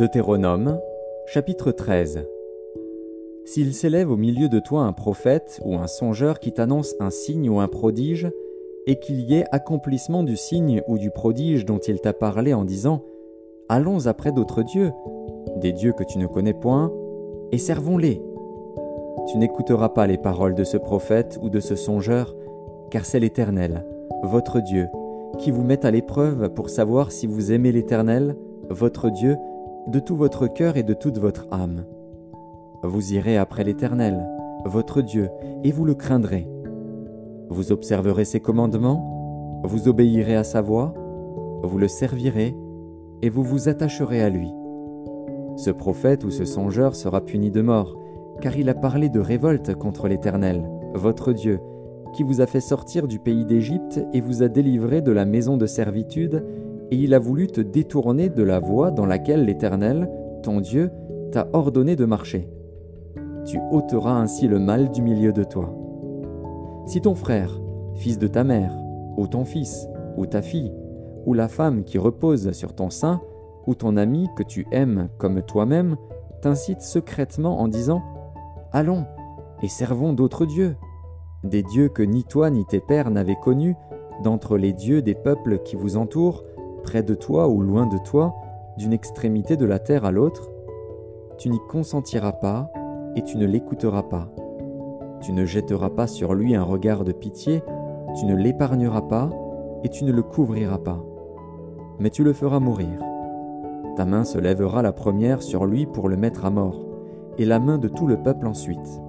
Deutéronome, chapitre 13 S'il s'élève au milieu de toi un prophète ou un songeur qui t'annonce un signe ou un prodige, et qu'il y ait accomplissement du signe ou du prodige dont il t'a parlé en disant Allons après d'autres dieux, des dieux que tu ne connais point, et servons-les. Tu n'écouteras pas les paroles de ce prophète ou de ce songeur, car c'est l'Éternel, votre Dieu, qui vous met à l'épreuve pour savoir si vous aimez l'Éternel, votre Dieu, de tout votre cœur et de toute votre âme. Vous irez après l'Éternel, votre Dieu, et vous le craindrez. Vous observerez ses commandements, vous obéirez à sa voix, vous le servirez, et vous vous attacherez à lui. Ce prophète ou ce songeur sera puni de mort, car il a parlé de révolte contre l'Éternel, votre Dieu, qui vous a fait sortir du pays d'Égypte et vous a délivré de la maison de servitude, et il a voulu te détourner de la voie dans laquelle l'Éternel, ton Dieu, t'a ordonné de marcher. Tu ôteras ainsi le mal du milieu de toi. Si ton frère, fils de ta mère, ou ton fils, ou ta fille, ou la femme qui repose sur ton sein, ou ton ami que tu aimes comme toi-même, t'incite secrètement en disant Allons, et servons d'autres dieux, des dieux que ni toi ni tes pères n'avaient connus, d'entre les dieux des peuples qui vous entourent, près de toi ou loin de toi, d'une extrémité de la terre à l'autre, tu n'y consentiras pas et tu ne l'écouteras pas. Tu ne jetteras pas sur lui un regard de pitié, tu ne l'épargneras pas et tu ne le couvriras pas. Mais tu le feras mourir. Ta main se lèvera la première sur lui pour le mettre à mort, et la main de tout le peuple ensuite.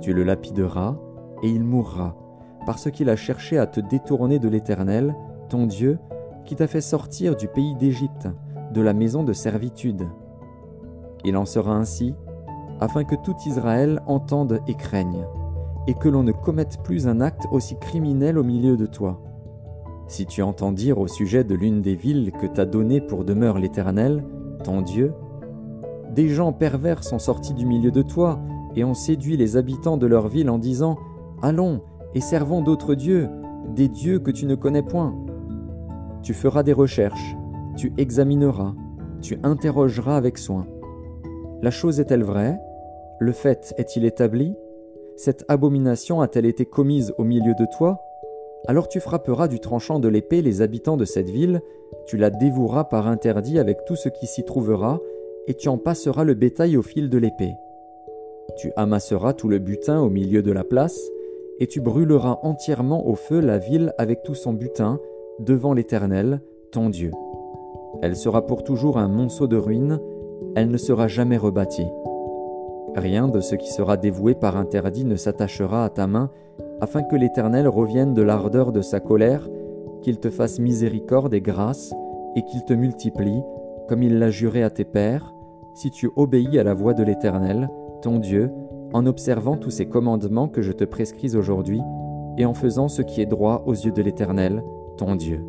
Tu le lapideras, et il mourra, parce qu'il a cherché à te détourner de l'Éternel, ton Dieu, qui t'a fait sortir du pays d'Égypte, de la maison de servitude. Il en sera ainsi, afin que tout Israël entende et craigne, et que l'on ne commette plus un acte aussi criminel au milieu de toi. Si tu entends dire au sujet de l'une des villes que t'a donnée pour demeure l'Éternel, ton Dieu, des gens pervers sont sortis du milieu de toi et ont séduit les habitants de leur ville en disant Allons et servons d'autres dieux, des dieux que tu ne connais point. Tu feras des recherches, tu examineras, tu interrogeras avec soin. La chose est-elle vraie? Le fait est-il établi? Cette abomination a-t-elle été commise au milieu de toi? Alors tu frapperas du tranchant de l'épée les habitants de cette ville, tu la dévoueras par interdit avec tout ce qui s'y trouvera, et tu en passeras le bétail au fil de l'épée. Tu amasseras tout le butin au milieu de la place, et tu brûleras entièrement au feu la ville avec tout son butin, devant l'Éternel, ton Dieu. Elle sera pour toujours un monceau de ruines, elle ne sera jamais rebâtie. Rien de ce qui sera dévoué par interdit ne s'attachera à ta main, afin que l'Éternel revienne de l'ardeur de sa colère, qu'il te fasse miséricorde et grâce, et qu'il te multiplie, comme il l'a juré à tes pères, si tu obéis à la voix de l'Éternel, ton Dieu, en observant tous ces commandements que je te prescris aujourd'hui, et en faisant ce qui est droit aux yeux de l'Éternel, ton Dieu.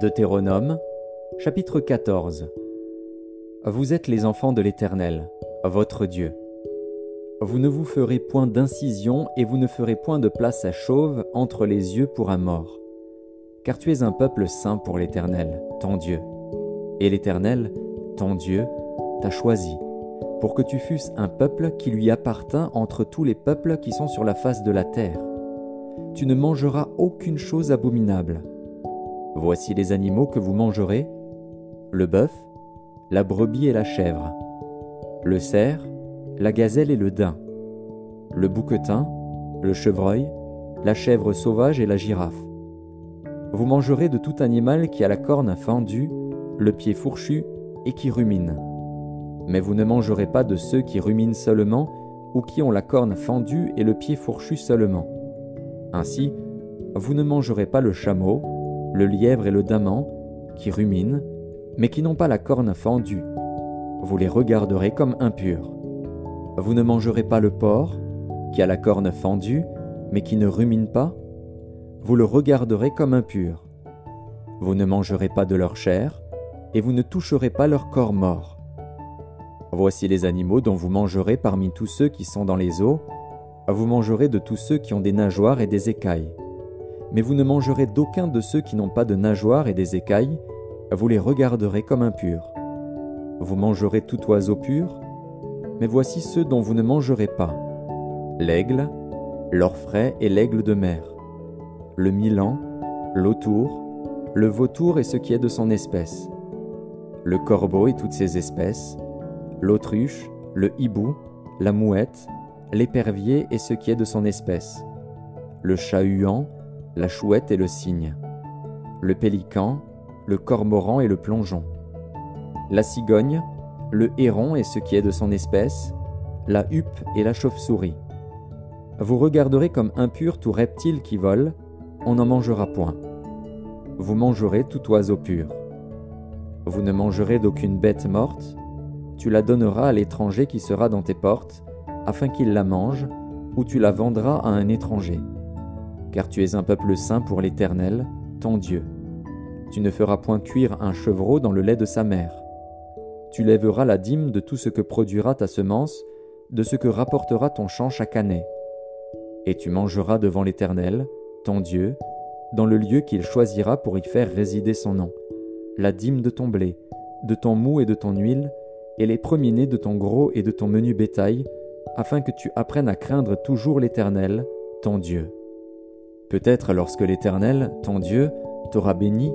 Deutéronome, chapitre 14 Vous êtes les enfants de l'Éternel, votre Dieu. Vous ne vous ferez point d'incision et vous ne ferez point de place à chauve entre les yeux pour un mort car tu es un peuple saint pour l'Éternel, ton Dieu. Et l'Éternel, ton Dieu, choisi, pour que tu fusses un peuple qui lui appartint entre tous les peuples qui sont sur la face de la terre. Tu ne mangeras aucune chose abominable. Voici les animaux que vous mangerez, le bœuf, la brebis et la chèvre, le cerf, la gazelle et le daim, le bouquetin, le chevreuil, la chèvre sauvage et la girafe vous mangerez de tout animal qui a la corne fendue, le pied fourchu et qui rumine. Mais vous ne mangerez pas de ceux qui ruminent seulement ou qui ont la corne fendue et le pied fourchu seulement. Ainsi, vous ne mangerez pas le chameau, le lièvre et le daman, qui ruminent, mais qui n'ont pas la corne fendue. Vous les regarderez comme impurs. Vous ne mangerez pas le porc, qui a la corne fendue, mais qui ne rumine pas, vous le regarderez comme impur. Vous ne mangerez pas de leur chair, et vous ne toucherez pas leur corps mort. Voici les animaux dont vous mangerez parmi tous ceux qui sont dans les eaux, Vous mangerez de tous ceux qui ont des nageoires et des écailles. Mais vous ne mangerez d'aucun de ceux qui n'ont pas de nageoires et des écailles, vous les regarderez comme impurs. Vous mangerez tout oiseau pur, mais voici ceux dont vous ne mangerez pas. L'aigle, l'orfraie et l'aigle de mer, le milan, l'autour, le vautour et ce qui est de son espèce, le corbeau et toutes ses espèces, l'autruche, le hibou, la mouette, l'épervier et ce qui est de son espèce, le chat-huant, la chouette et le cygne, le pélican, le cormoran et le plongeon, la cigogne, le héron et ce qui est de son espèce, la huppe et la chauve-souris. Vous regarderez comme impur tout reptile qui vole, on n'en mangera point. Vous mangerez tout oiseau pur. Vous ne mangerez d'aucune bête morte, tu la donneras à l'étranger qui sera dans tes portes, afin qu'il la mange, ou tu la vendras à un étranger. Car tu es un peuple saint pour l'Éternel, ton Dieu. Tu ne feras point cuire un chevreau dans le lait de sa mère. Tu lèveras la dîme de tout ce que produira ta semence, de ce que rapportera ton champ chaque année. Et tu mangeras devant l'Éternel, ton Dieu, dans le lieu qu'il choisira pour y faire résider son nom, la dîme de ton blé, de ton mou et de ton huile, et les premiers-nés de ton gros et de ton menu bétail, afin que tu apprennes à craindre toujours l'Éternel, ton Dieu. Peut-être lorsque l'Éternel, ton Dieu, t'aura béni,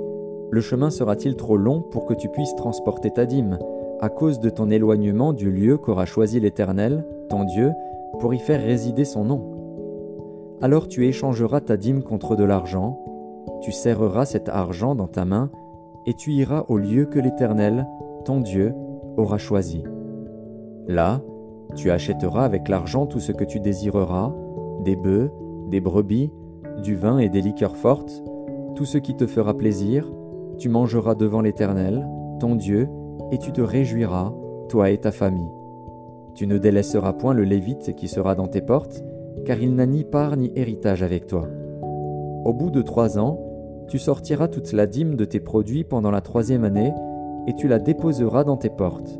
le chemin sera-t-il trop long pour que tu puisses transporter ta dîme, à cause de ton éloignement du lieu qu'aura choisi l'Éternel, ton Dieu, pour y faire résider son nom Alors tu échangeras ta dîme contre de l'argent, tu serreras cet argent dans ta main, et tu iras au lieu que l'Éternel, ton Dieu, aura choisi. Là, tu achèteras avec l'argent tout ce que tu désireras, des bœufs, des brebis, du vin et des liqueurs fortes, tout ce qui te fera plaisir, tu mangeras devant l'Éternel, ton Dieu, et tu te réjouiras, toi et ta famille. Tu ne délaisseras point le Lévite qui sera dans tes portes, car il n'a ni part ni héritage avec toi. Au bout de trois ans, tu sortiras toute la dîme de tes produits pendant la troisième année, et tu la déposeras dans tes portes.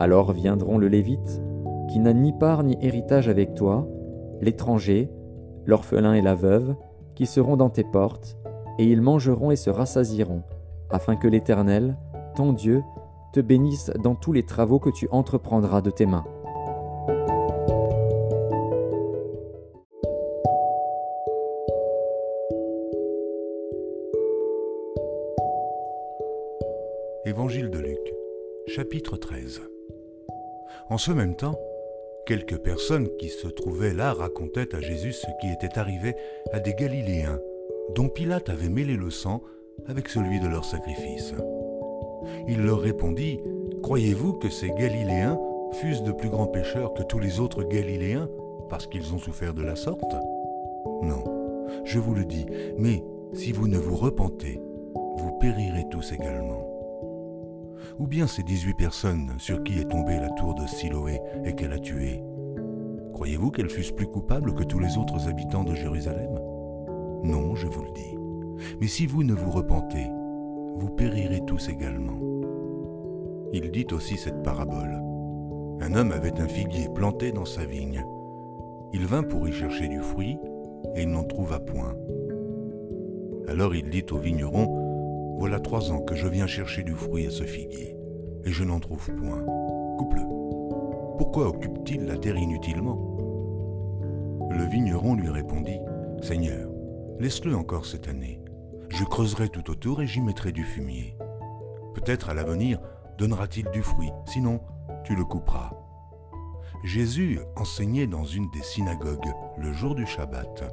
Alors viendront le Lévite, qui n'a ni part ni héritage avec toi, l'étranger, l'orphelin et la veuve, qui seront dans tes portes, et ils mangeront et se rassasieront, afin que l'Éternel, ton Dieu, te bénisse dans tous les travaux que tu entreprendras de tes mains. Évangile de Luc, chapitre 13. En ce même temps, quelques personnes qui se trouvaient là racontaient à Jésus ce qui était arrivé à des Galiléens dont Pilate avait mêlé le sang avec celui de leur sacrifice. Il leur répondit, Croyez-vous que ces Galiléens fussent de plus grands pécheurs que tous les autres Galiléens parce qu'ils ont souffert de la sorte? Non, je vous le dis, mais si vous ne vous repentez, vous périrez tous également. Ou bien ces 18 personnes sur qui est tombée la tour de Siloé et qu'elle a tuées Croyez-vous qu'elles fussent plus coupables que tous les autres habitants de Jérusalem? Non, je vous le dis. Mais si vous ne vous repentez, vous périrez tous également. Il dit aussi cette parabole. Un homme avait un figuier planté dans sa vigne. Il vint pour y chercher du fruit, et il n'en trouva point. Alors il dit au vigneron, Voilà trois ans que je viens chercher du fruit à ce figuier, et je n'en trouve point. Coupe-le. Pourquoi occupe-t-il la terre inutilement? Le vigneron lui répondit, Seigneur, Laisse-le encore cette année. Je creuserai tout autour et j'y mettrai du fumier. Peut-être à l'avenir donnera-t-il du fruit, sinon tu le couperas. Jésus enseignait dans une des synagogues le jour du Shabbat.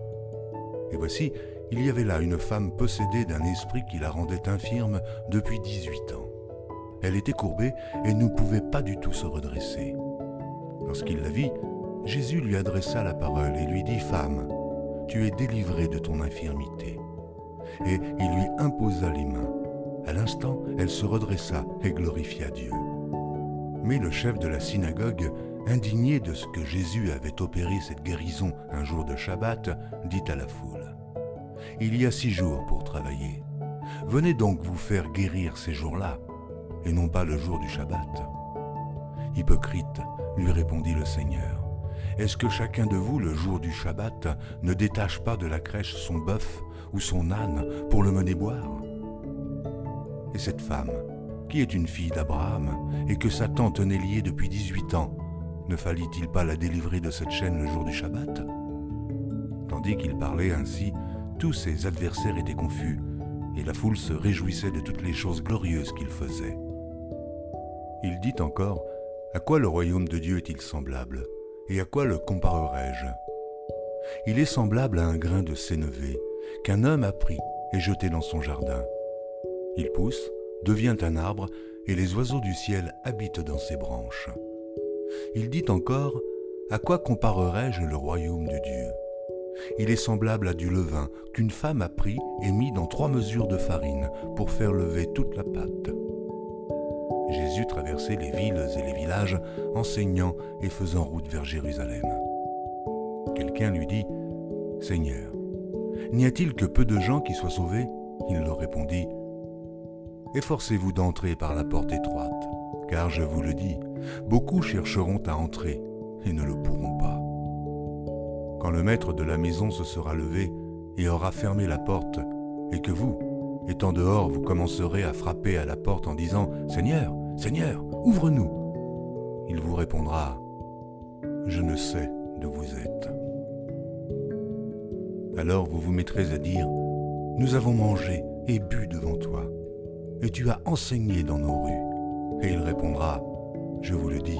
Et voici, il y avait là une femme possédée d'un esprit qui la rendait infirme depuis 18 ans. Elle était courbée et ne pouvait pas du tout se redresser. Lorsqu'il la vit, Jésus lui adressa la parole et lui dit, Femme, tu es délivré de ton infirmité. Et il lui imposa les mains. À l'instant, elle se redressa et glorifia Dieu. Mais le chef de la synagogue, indigné de ce que Jésus avait opéré cette guérison un jour de Shabbat, dit à la foule, Il y a six jours pour travailler. Venez donc vous faire guérir ces jours-là, et non pas le jour du Shabbat. Hypocrite, lui répondit le Seigneur, est-ce que chacun de vous, le jour du Shabbat, ne détache pas de la crèche son bœuf ou son âne pour le mener boire? Et cette femme, qui est une fille d'Abraham et que Satan tenait liée depuis 18 ans, ne fallit-il pas la délivrer de cette chaîne le jour du Shabbat? Tandis qu'il parlait ainsi, tous ses adversaires étaient confus, et la foule se réjouissait de toutes les choses glorieuses qu'il faisait. Il dit encore, À quoi le royaume de Dieu est-il semblable Et à quoi le comparerai-je Il est semblable à un grain de sénévé qu'un homme a pris et jeté dans son jardin. Il pousse, devient un arbre, et les oiseaux du ciel habitent dans ses branches. Il dit encore, À quoi comparerai-je le royaume de Dieu? Il est semblable à du levain qu'une femme a pris et mis dans trois mesures de farine pour faire lever toute la pâte. Jésus traversait les villes et les villages, enseignant et faisant route vers Jérusalem. Quelqu'un lui dit, Seigneur, n'y a-t-il que peu de gens qui soient sauvés? Il leur répondit, Efforcez-vous d'entrer par la porte étroite, car je vous le dis, beaucoup chercheront à entrer et ne le pourront pas. Quand le maître de la maison se sera levé et aura fermé la porte, et que vous, étant dehors, vous commencerez à frapper à la porte en disant ⁇ Seigneur, Seigneur, ouvre-nous !⁇ Il vous répondra ⁇ Je ne sais d'où vous êtes. Alors vous vous mettrez à dire ⁇ Nous avons mangé et bu devant toi, et tu as enseigné dans nos rues. Et il répondra ⁇ je vous le dis,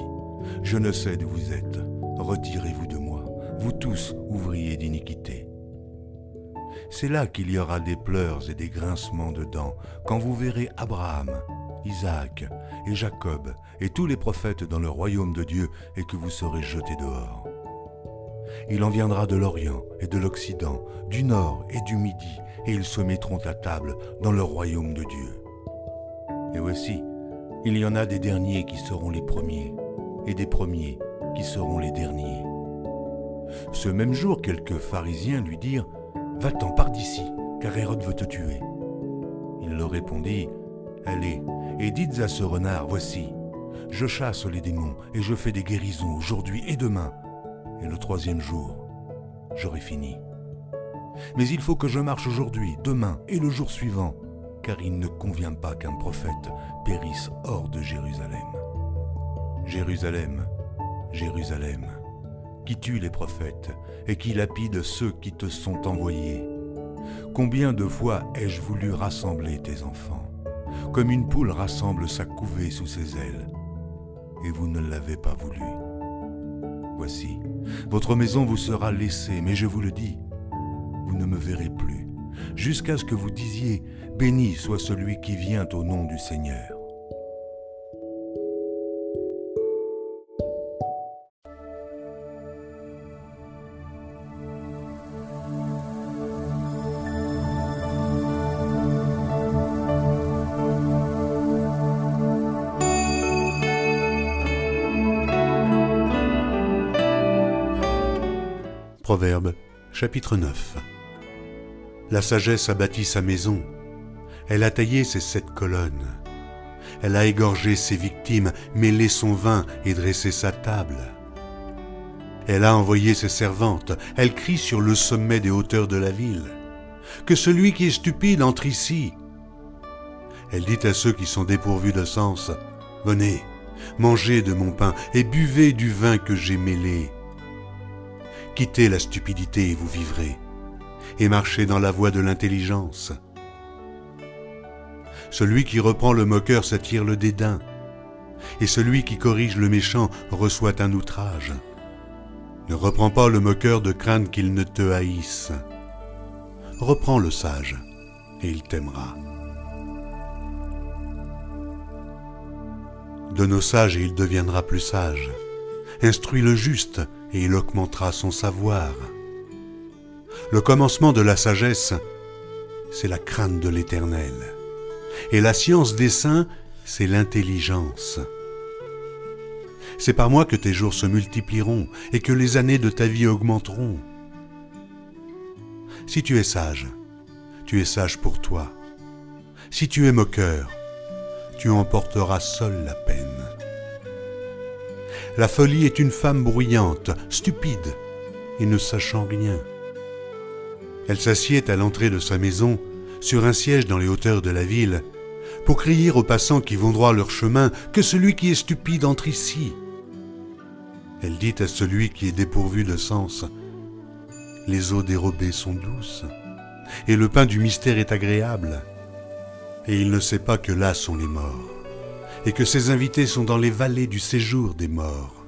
je ne sais d'où vous êtes. Retirez-vous de moi, vous tous ouvriers d'iniquité. C'est là qu'il y aura des pleurs et des grincements de dents, quand vous verrez Abraham, Isaac et Jacob et tous les prophètes dans le royaume de Dieu et que vous serez jetés dehors. Il en viendra de l'Orient et de l'Occident, du Nord et du Midi, et ils se mettront à table dans le royaume de Dieu. Et voici, il y en a des derniers qui seront les premiers, et des premiers qui seront les derniers. Ce même jour, quelques pharisiens lui dirent Va-t'en, par d'ici, car Hérode veut te tuer. Il leur répondit Allez, et dites à ce renard Voici, je chasse les démons, et je fais des guérisons aujourd'hui et demain, et le troisième jour, j'aurai fini. Mais il faut que je marche aujourd'hui, demain et le jour suivant, car il ne convient pas qu'un prophète périsse hors de Jérusalem. Jérusalem, Jérusalem, qui tue les prophètes et qui lapide ceux qui te sont envoyés. Combien de fois ai-je voulu rassembler tes enfants, comme une poule rassemble sa couvée sous ses ailes, et vous ne l'avez pas voulu. Voici, votre maison vous sera laissée, mais je vous le dis, vous ne me verrez plus, jusqu'à ce que vous disiez, Béni soit celui qui vient au nom du Seigneur. Proverbe chapitre 9 La sagesse a bâti sa maison, elle a taillé ses sept colonnes. Elle a égorgé ses victimes, mêlé son vin et dressé sa table. Elle a envoyé ses servantes, elle crie sur le sommet des hauteurs de la ville. Que celui qui est stupide entre ici. Elle dit à ceux qui sont dépourvus de sens, Venez, mangez de mon pain et buvez du vin que j'ai mêlé. Quittez la stupidité et vous vivrez, et marchez dans la voie de l'intelligence. Celui qui reprend le moqueur s'attire le dédain, et celui qui corrige le méchant reçoit un outrage. Ne reprends pas le moqueur de crainte qu'il ne te haïsse. Reprends le sage, et il t'aimera. Donne au sage, et il deviendra plus sage. Instruis le juste, et il augmentera son savoir. Le commencement de la sagesse, c'est la crainte de l'Éternel. Et la science des saints, c'est l'intelligence. C'est par moi que tes jours se multiplieront et que les années de ta vie augmenteront. Si tu es sage, tu es sage pour toi. Si tu es moqueur, tu emporteras seul la peine. La folie est une femme bruyante, stupide et ne sachant rien. Elle s'assied à l'entrée de sa maison, sur un siège dans les hauteurs de la ville, pour crier aux passants qui vont droit leur chemin que celui qui est stupide entre ici. Elle dit à celui qui est dépourvu de sens, Les eaux dérobées sont douces, et le pain du mystère est agréable, et il ne sait pas que là sont les morts, et que ses invités sont dans les vallées du séjour des morts.